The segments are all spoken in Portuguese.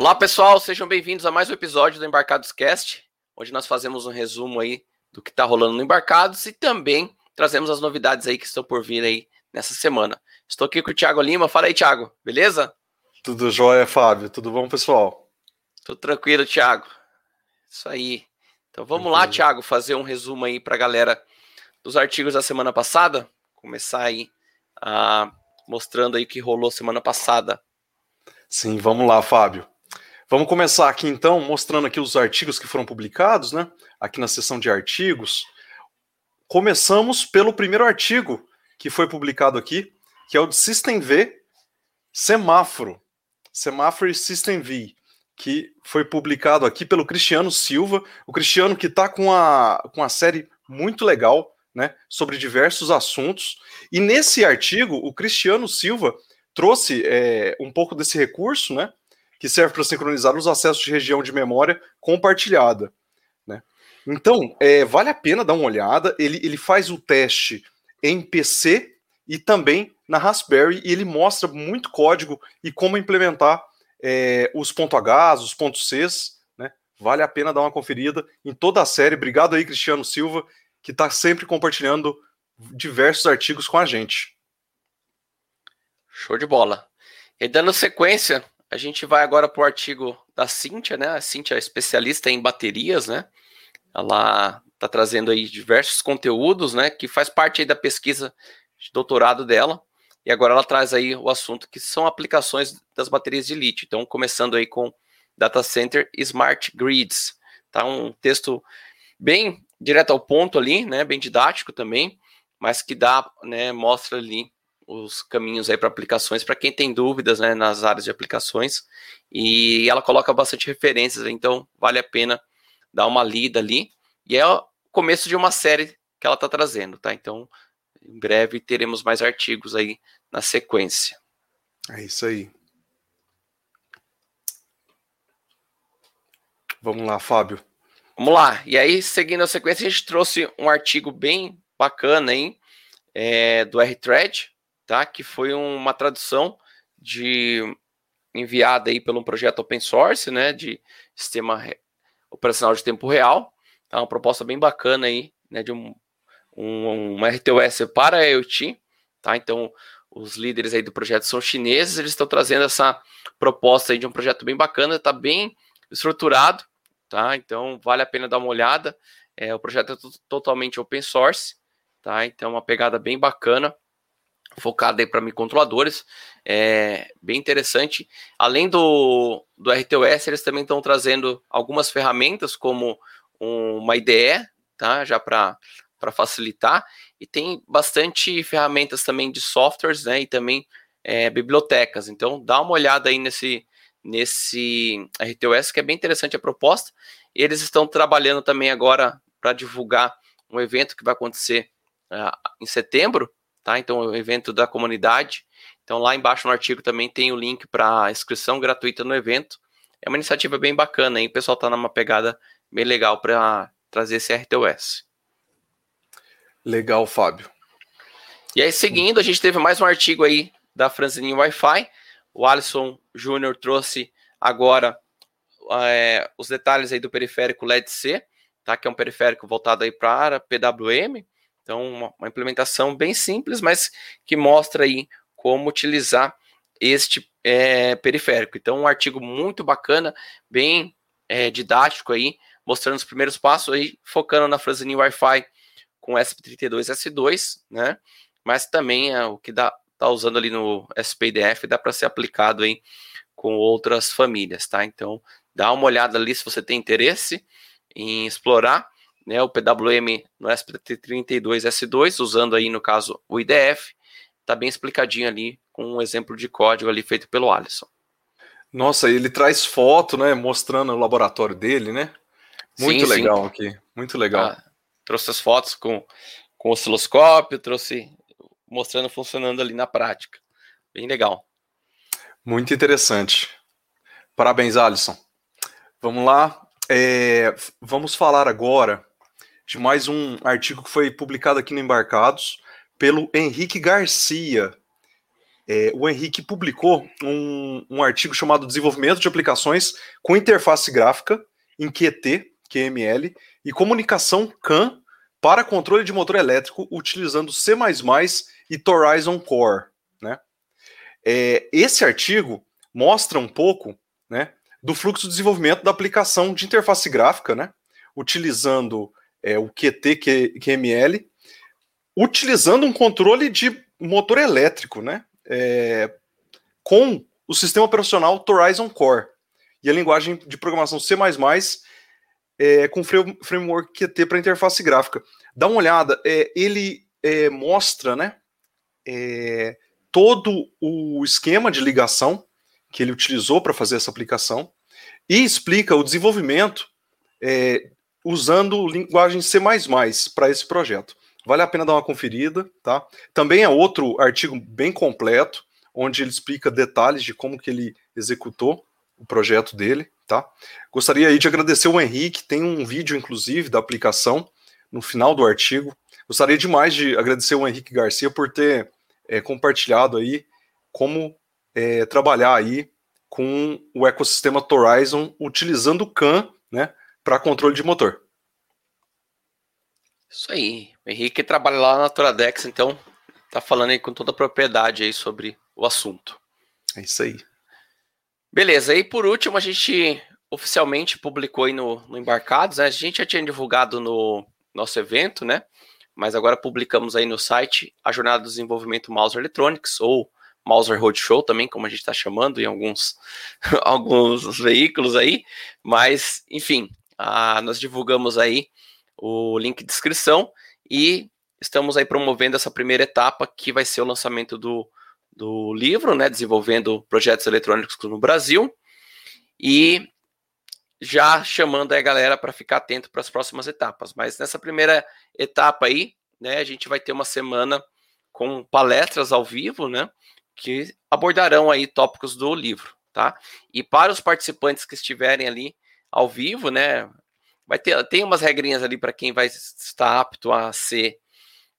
Olá pessoal, sejam bem-vindos a mais um episódio do Embarcados Cast, onde nós fazemos um resumo aí do que está rolando no Embarcados e também trazemos as novidades aí que estão por vir aí nessa semana. Estou aqui com o Thiago Lima. Fala aí, Thiago, beleza? Tudo jóia, Fábio. Tudo bom, pessoal? Tudo tranquilo, Thiago. Isso aí. Então vamos lá, Thiago, fazer um resumo aí para a galera dos artigos da semana passada. Começar aí ah, mostrando aí o que rolou semana passada. Sim, vamos lá, Fábio. Vamos começar aqui então, mostrando aqui os artigos que foram publicados, né? Aqui na seção de artigos. Começamos pelo primeiro artigo que foi publicado aqui, que é o de System V Semáforo. Semáforo System V, que foi publicado aqui pelo Cristiano Silva. O Cristiano que está com a, com a série muito legal, né? Sobre diversos assuntos. E nesse artigo, o Cristiano Silva trouxe é, um pouco desse recurso, né? Que serve para sincronizar os acessos de região de memória compartilhada. Né? Então, é, vale a pena dar uma olhada. Ele, ele faz o teste em PC e também na Raspberry, e ele mostra muito código e como implementar é, os .h, os .cs. Né? Vale a pena dar uma conferida em toda a série. Obrigado aí, Cristiano Silva, que está sempre compartilhando diversos artigos com a gente. Show de bola. E dando sequência, a gente vai agora para o artigo da Cíntia, né? A Cíntia é especialista em baterias, né? Ela está trazendo aí diversos conteúdos, né? Que faz parte aí da pesquisa de doutorado dela. E agora ela traz aí o assunto que são aplicações das baterias de lítio. Então, começando aí com Data Center Smart Grids. Tá um texto bem direto ao ponto ali, né? Bem didático também, mas que dá, né? Mostra ali os caminhos aí para aplicações para quem tem dúvidas né, nas áreas de aplicações. E ela coloca bastante referências, então vale a pena dar uma lida ali. E é o começo de uma série que ela está trazendo, tá? Então, em breve teremos mais artigos aí na sequência. É isso aí. Vamos lá, Fábio. Vamos lá. E aí, seguindo a sequência, a gente trouxe um artigo bem bacana aí, é, do R-Thread, tá? Que foi uma tradução de enviada aí pelo um projeto open source, né? De sistema operacional de tempo real. Tá? Uma proposta bem bacana aí, né? De um, um, um RTOS para IoT, tá? Então, os líderes aí do projeto são chineses, eles estão trazendo essa proposta aí de um projeto bem bacana, está bem estruturado, tá? Então, vale a pena dar uma olhada. É, o projeto é totalmente open source, tá? Então, é uma pegada bem bacana focada aí para microcontroladores, é bem interessante. Além do, do RTOS, eles também estão trazendo algumas ferramentas como uma IDE, tá? Já para facilitar, e tem bastante ferramentas também de softwares, né? E também é, bibliotecas. Então, dá uma olhada aí nesse, nesse RTOS, que é bem interessante a proposta. Eles estão trabalhando também agora para divulgar um evento que vai acontecer uh, em setembro, tá? Então, o evento da comunidade. Então, lá embaixo no artigo também tem o link para inscrição gratuita no evento. É uma iniciativa bem bacana, hein? O pessoal está numa pegada bem legal para trazer esse RTOS. Legal, Fábio. E aí, seguindo, a gente teve mais um artigo aí da Franzini Wi-Fi. O Alisson Júnior trouxe agora é, os detalhes aí do periférico LED-C, tá? Que é um periférico voltado aí para PWM. Então, uma, uma implementação bem simples, mas que mostra aí como utilizar este é, periférico. Então, um artigo muito bacana, bem é, didático aí, mostrando os primeiros passos aí, focando na Franzini Wi-Fi com SP32S2, né? Mas também é o que dá tá usando ali no SPDF dá para ser aplicado aí com outras famílias, tá? Então, dá uma olhada ali se você tem interesse em explorar né, o PWM no SPT32S2, usando aí no caso o IDF, está bem explicadinho ali com um exemplo de código ali feito pelo Alisson. Nossa, ele traz foto, né, mostrando o laboratório dele, né? Muito sim, legal sim. aqui, muito legal. Ah, trouxe as fotos com, com osciloscópio, trouxe mostrando funcionando ali na prática. Bem legal. Muito interessante. Parabéns, Alisson. Vamos lá. É, vamos falar agora de mais um artigo que foi publicado aqui no Embarcados pelo Henrique Garcia. é, o Henrique publicou um, um artigo chamado Desenvolvimento de aplicações com interface gráfica em QT, QML, e comunicação CAN para controle de motor elétrico utilizando C++ e Horizon Core. Né? É, esse artigo mostra um pouco né, do fluxo de desenvolvimento da aplicação de interface gráfica, né, utilizando é, o QT QML, utilizando um controle de motor elétrico, né, é, com o sistema operacional Horizon Core e a linguagem de programação C++ é, com framework QT para interface gráfica. Dá uma olhada, é, ele é, mostra, né, é, todo o esquema de ligação que ele utilizou para fazer essa aplicação e explica o desenvolvimento é, usando linguagem C++ para esse projeto. Vale a pena dar uma conferida, tá? Também é outro artigo bem completo, onde ele explica detalhes de como que ele executou o projeto dele, tá? Gostaria aí de agradecer o Henrique, tem um vídeo, inclusive, da aplicação no final do artigo. Gostaria demais de agradecer o Henrique Garcia por ter é, compartilhado aí como é, trabalhar aí com o ecossistema Horizon utilizando o CAN, né, para controle de motor. Isso aí. O Henrique trabalha lá na Turadex, então tá falando aí com toda a propriedade aí sobre o assunto. É isso aí. Beleza, e por último a gente oficialmente publicou aí no, no Embarcados, né? a gente já tinha divulgado no nosso evento, né? Mas agora publicamos aí no site a Jornada do Desenvolvimento Mouse Electronics, ou Mauser Roadshow também, como a gente está chamando em alguns, alguns veículos aí. Mas, enfim, a, nós divulgamos aí o link de descrição e estamos aí promovendo essa primeira etapa que vai ser o lançamento do, do livro, né, desenvolvendo projetos eletrônicos no Brasil e já chamando a galera para ficar atento para as próximas etapas. Mas nessa primeira etapa aí, né, a gente vai ter uma semana com palestras ao vivo, né, que abordarão aí tópicos do livro, tá? E para os participantes que estiverem ali ao vivo, né, vai ter tem umas regrinhas ali para quem vai estar apto a ser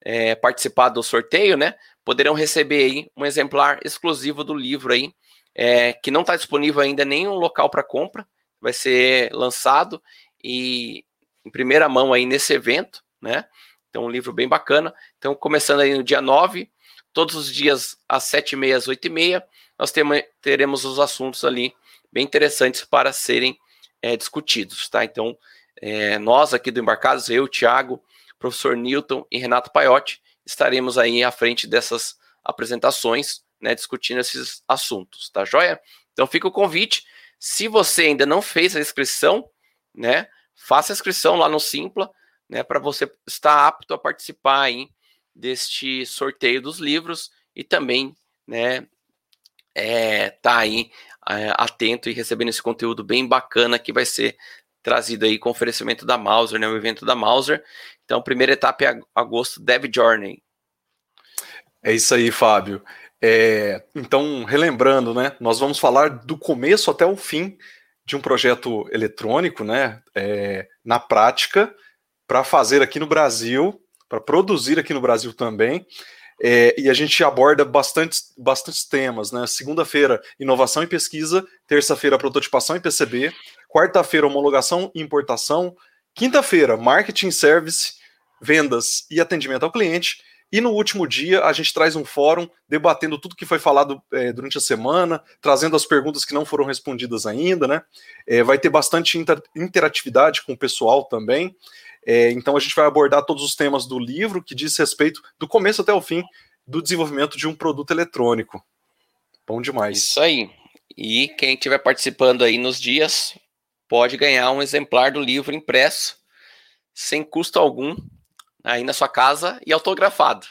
é, participar do sorteio, né? Poderão receber aí um exemplar exclusivo do livro aí, é, que não está disponível ainda em nenhum local para compra, vai ser lançado e em primeira mão aí nesse evento, né? Então, um livro bem bacana. Então, começando aí no dia 9, todos os dias às 7h30, às 8h30, nós teremos os assuntos ali bem interessantes para serem é, discutidos, tá? Então, é, nós aqui do Embarcados, eu, Thiago, professor Newton e Renato Paiotti, estaremos aí à frente dessas apresentações, né, discutindo esses assuntos, tá joia? Então fica o convite, se você ainda não fez a inscrição, né, faça a inscrição lá no Simpla, né, para você estar apto a participar aí deste sorteio dos livros e também, né, é, tá aí é, atento e recebendo esse conteúdo bem bacana que vai ser trazido aí com oferecimento da Mauser, né, o evento da Mauser. Então, primeira etapa é agosto, Dev Journey. É isso aí, Fábio. É, então, relembrando, né, nós vamos falar do começo até o fim de um projeto eletrônico, né, é, na prática, para fazer aqui no Brasil, para produzir aqui no Brasil também. É, e a gente aborda bastantes, bastantes temas, né? Segunda-feira, inovação e pesquisa. Terça-feira, prototipação e PCB. Quarta-feira, homologação e importação. Quinta-feira, marketing service, vendas e atendimento ao cliente. E no último dia, a gente traz um fórum debatendo tudo que foi falado é, durante a semana, trazendo as perguntas que não foram respondidas ainda, né? É, vai ter bastante inter interatividade com o pessoal também. É, então a gente vai abordar todos os temas do livro que diz respeito do começo até o fim do desenvolvimento de um produto eletrônico. Bom demais. Isso aí. E quem estiver participando aí nos dias pode ganhar um exemplar do livro impresso sem custo algum aí na sua casa e autografado.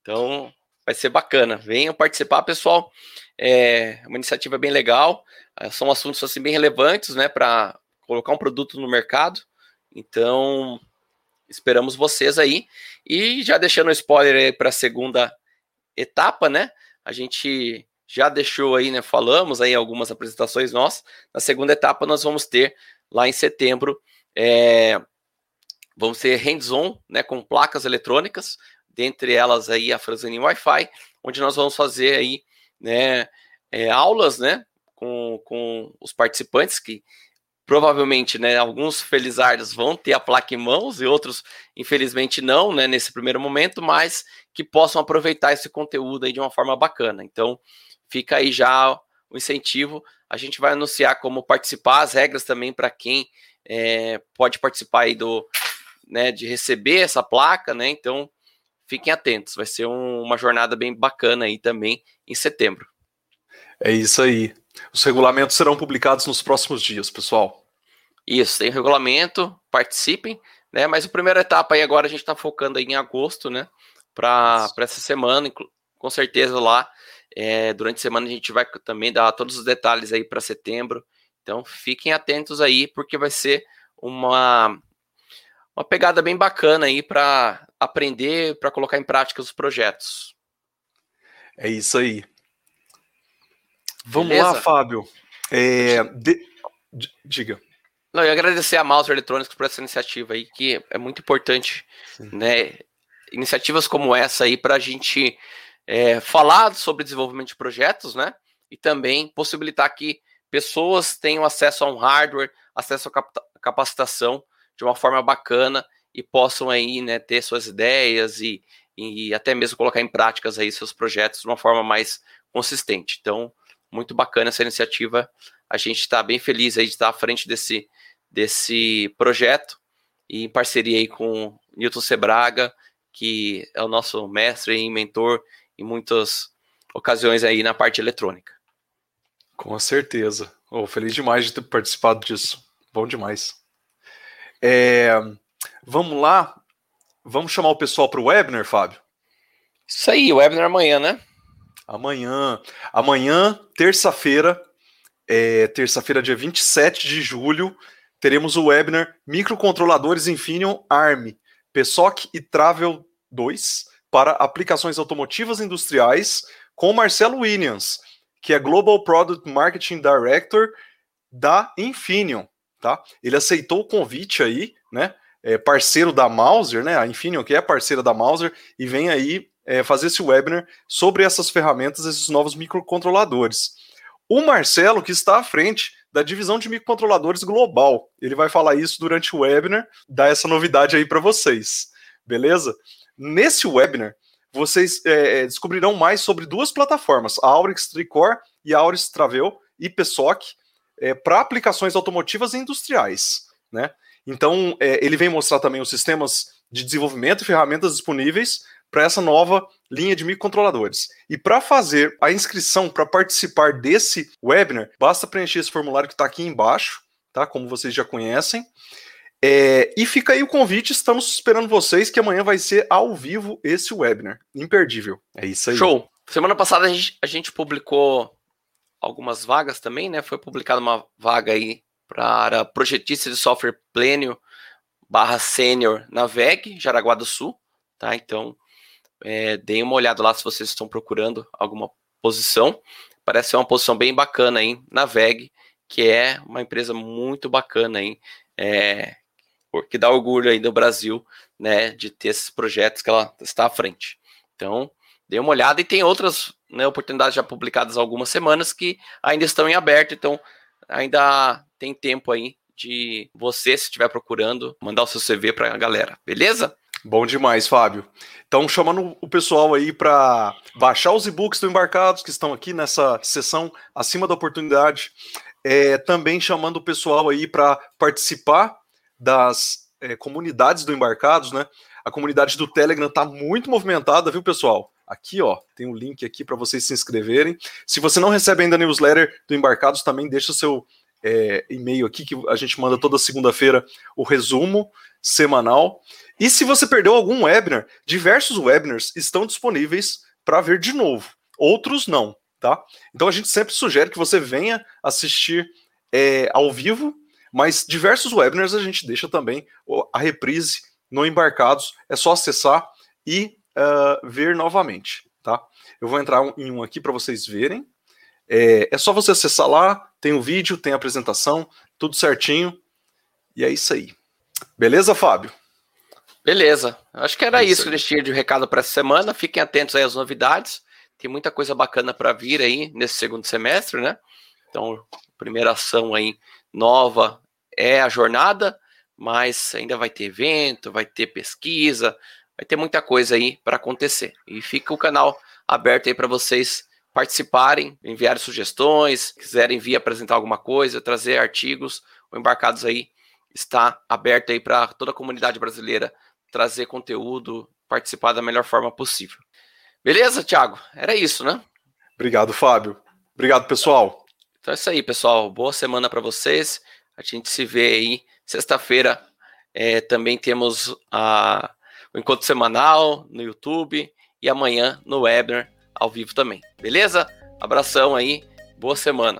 Então vai ser bacana. Venham participar, pessoal. É uma iniciativa bem legal. São assuntos assim bem relevantes, né, para colocar um produto no mercado. Então, esperamos vocês aí. E já deixando o spoiler aí para a segunda etapa, né? A gente já deixou aí, né? Falamos aí algumas apresentações nossas. Na segunda etapa, nós vamos ter lá em setembro. É, vamos ter hands-on, né? Com placas eletrônicas, dentre elas aí a Franzani Wi-Fi, onde nós vamos fazer aí né, é, aulas, né, com, com os participantes que provavelmente, né, alguns felizardos vão ter a placa em mãos e outros, infelizmente, não, né, nesse primeiro momento, mas que possam aproveitar esse conteúdo aí de uma forma bacana. Então, fica aí já o incentivo. A gente vai anunciar como participar, as regras também para quem é, pode participar aí do, né, de receber essa placa, né? Então, fiquem atentos. Vai ser um, uma jornada bem bacana aí também em setembro. É isso aí. Os regulamentos serão publicados nos próximos dias, pessoal. Isso, tem regulamento, participem, né? Mas a primeira etapa aí agora a gente está focando aí em agosto, né? Para essa semana, com certeza lá. É, durante a semana a gente vai também dar todos os detalhes aí para setembro. Então fiquem atentos aí, porque vai ser uma, uma pegada bem bacana aí para aprender, para colocar em prática os projetos. É isso aí. Vamos Beleza? lá, Fábio. É, de... Diga. Não, eu agradecer a Mouse Electronics por essa iniciativa aí, que é muito importante, Sim. né? Iniciativas como essa aí para a gente é, falar sobre desenvolvimento de projetos, né? E também possibilitar que pessoas tenham acesso a um hardware, acesso a capacitação de uma forma bacana e possam aí, né, ter suas ideias e, e até mesmo colocar em práticas aí seus projetos de uma forma mais consistente. Então, muito bacana essa iniciativa. A gente está bem feliz aí de estar à frente desse, desse projeto e em parceria aí com Newton Sebraga, que é o nosso mestre e mentor em muitas ocasiões aí na parte eletrônica. Com certeza. Oh, feliz demais de ter participado disso. Bom demais. É, vamos lá. Vamos chamar o pessoal para o webinar, Fábio? Isso aí, o webinar amanhã, né? Amanhã. Amanhã, terça-feira, é, terça-feira, dia 27 de julho, teremos o webinar Microcontroladores Infineon ARM, PSOC e Travel 2 para aplicações automotivas industriais com Marcelo Williams, que é Global Product Marketing Director da Infineon, tá? Ele aceitou o convite aí, né? É parceiro da Mauser, né? A Infineon que é parceira da Mauser e vem aí é, fazer esse webinar sobre essas ferramentas, esses novos microcontroladores. O Marcelo, que está à frente da divisão de microcontroladores global, ele vai falar isso durante o webinar, dar essa novidade aí para vocês, beleza? Nesse webinar, vocês é, é, descobrirão mais sobre duas plataformas, a Aurix Tricor e a Aurix Travel e PSOC, é, para aplicações automotivas e industriais, né? Então, é, ele vem mostrar também os sistemas de desenvolvimento e ferramentas disponíveis para essa nova linha de microcontroladores. E para fazer a inscrição para participar desse webinar, basta preencher esse formulário que está aqui embaixo, tá? Como vocês já conhecem. É, e fica aí o convite, estamos esperando vocês que amanhã vai ser ao vivo esse webinar. Imperdível. É isso aí. Show! Semana passada a gente, a gente publicou algumas vagas também, né? Foi publicada uma vaga aí para projetista de software plênio barra sênior na VEG, Jaraguá do Sul, tá? Então, é, deem uma olhada lá se vocês estão procurando alguma posição. Parece ser uma posição bem bacana aí na VEG, que é uma empresa muito bacana aí, é, que dá orgulho aí do Brasil, né, de ter esses projetos que ela está à frente. Então, dê uma olhada e tem outras né, oportunidades já publicadas há algumas semanas que ainda estão em aberto, então ainda tem tempo aí de você, se estiver procurando, mandar o seu CV para a galera, beleza? Bom demais, Fábio. Então, chamando o pessoal aí para baixar os e-books do Embarcados, que estão aqui nessa sessão acima da oportunidade. É, também chamando o pessoal aí para participar das é, comunidades do Embarcados, né? A comunidade do Telegram está muito movimentada, viu, pessoal? Aqui, ó, tem um link aqui para vocês se inscreverem. Se você não recebe ainda a newsletter do Embarcados, também deixa seu é, e-mail aqui, que a gente manda toda segunda-feira o resumo semanal. E se você perdeu algum webinar, diversos webinars estão disponíveis para ver de novo. Outros não, tá? Então a gente sempre sugere que você venha assistir é, ao vivo, mas diversos webinars a gente deixa também a reprise no Embarcados. É só acessar e uh, ver novamente, tá? Eu vou entrar em um aqui para vocês verem. É, é só você acessar lá, tem o vídeo, tem a apresentação, tudo certinho. E é isso aí. Beleza, Fábio? Beleza. Acho que era é isso, isso que eles tinham de recado para essa semana. Fiquem atentos aí às novidades. Tem muita coisa bacana para vir aí nesse segundo semestre, né? Então, primeira ação aí nova é a jornada, mas ainda vai ter evento, vai ter pesquisa, vai ter muita coisa aí para acontecer. E fica o canal aberto aí para vocês participarem, enviarem sugestões, quiserem vir apresentar alguma coisa, trazer artigos ou embarcados aí, está aberto aí para toda a comunidade brasileira trazer conteúdo, participar da melhor forma possível. Beleza, Thiago? Era isso, né? Obrigado, Fábio. Obrigado, pessoal. Então é isso aí, pessoal. Boa semana para vocês. A gente se vê aí sexta-feira. É, também temos a, o encontro semanal no YouTube e amanhã no webinar ao vivo também. Beleza? Abração aí. Boa semana.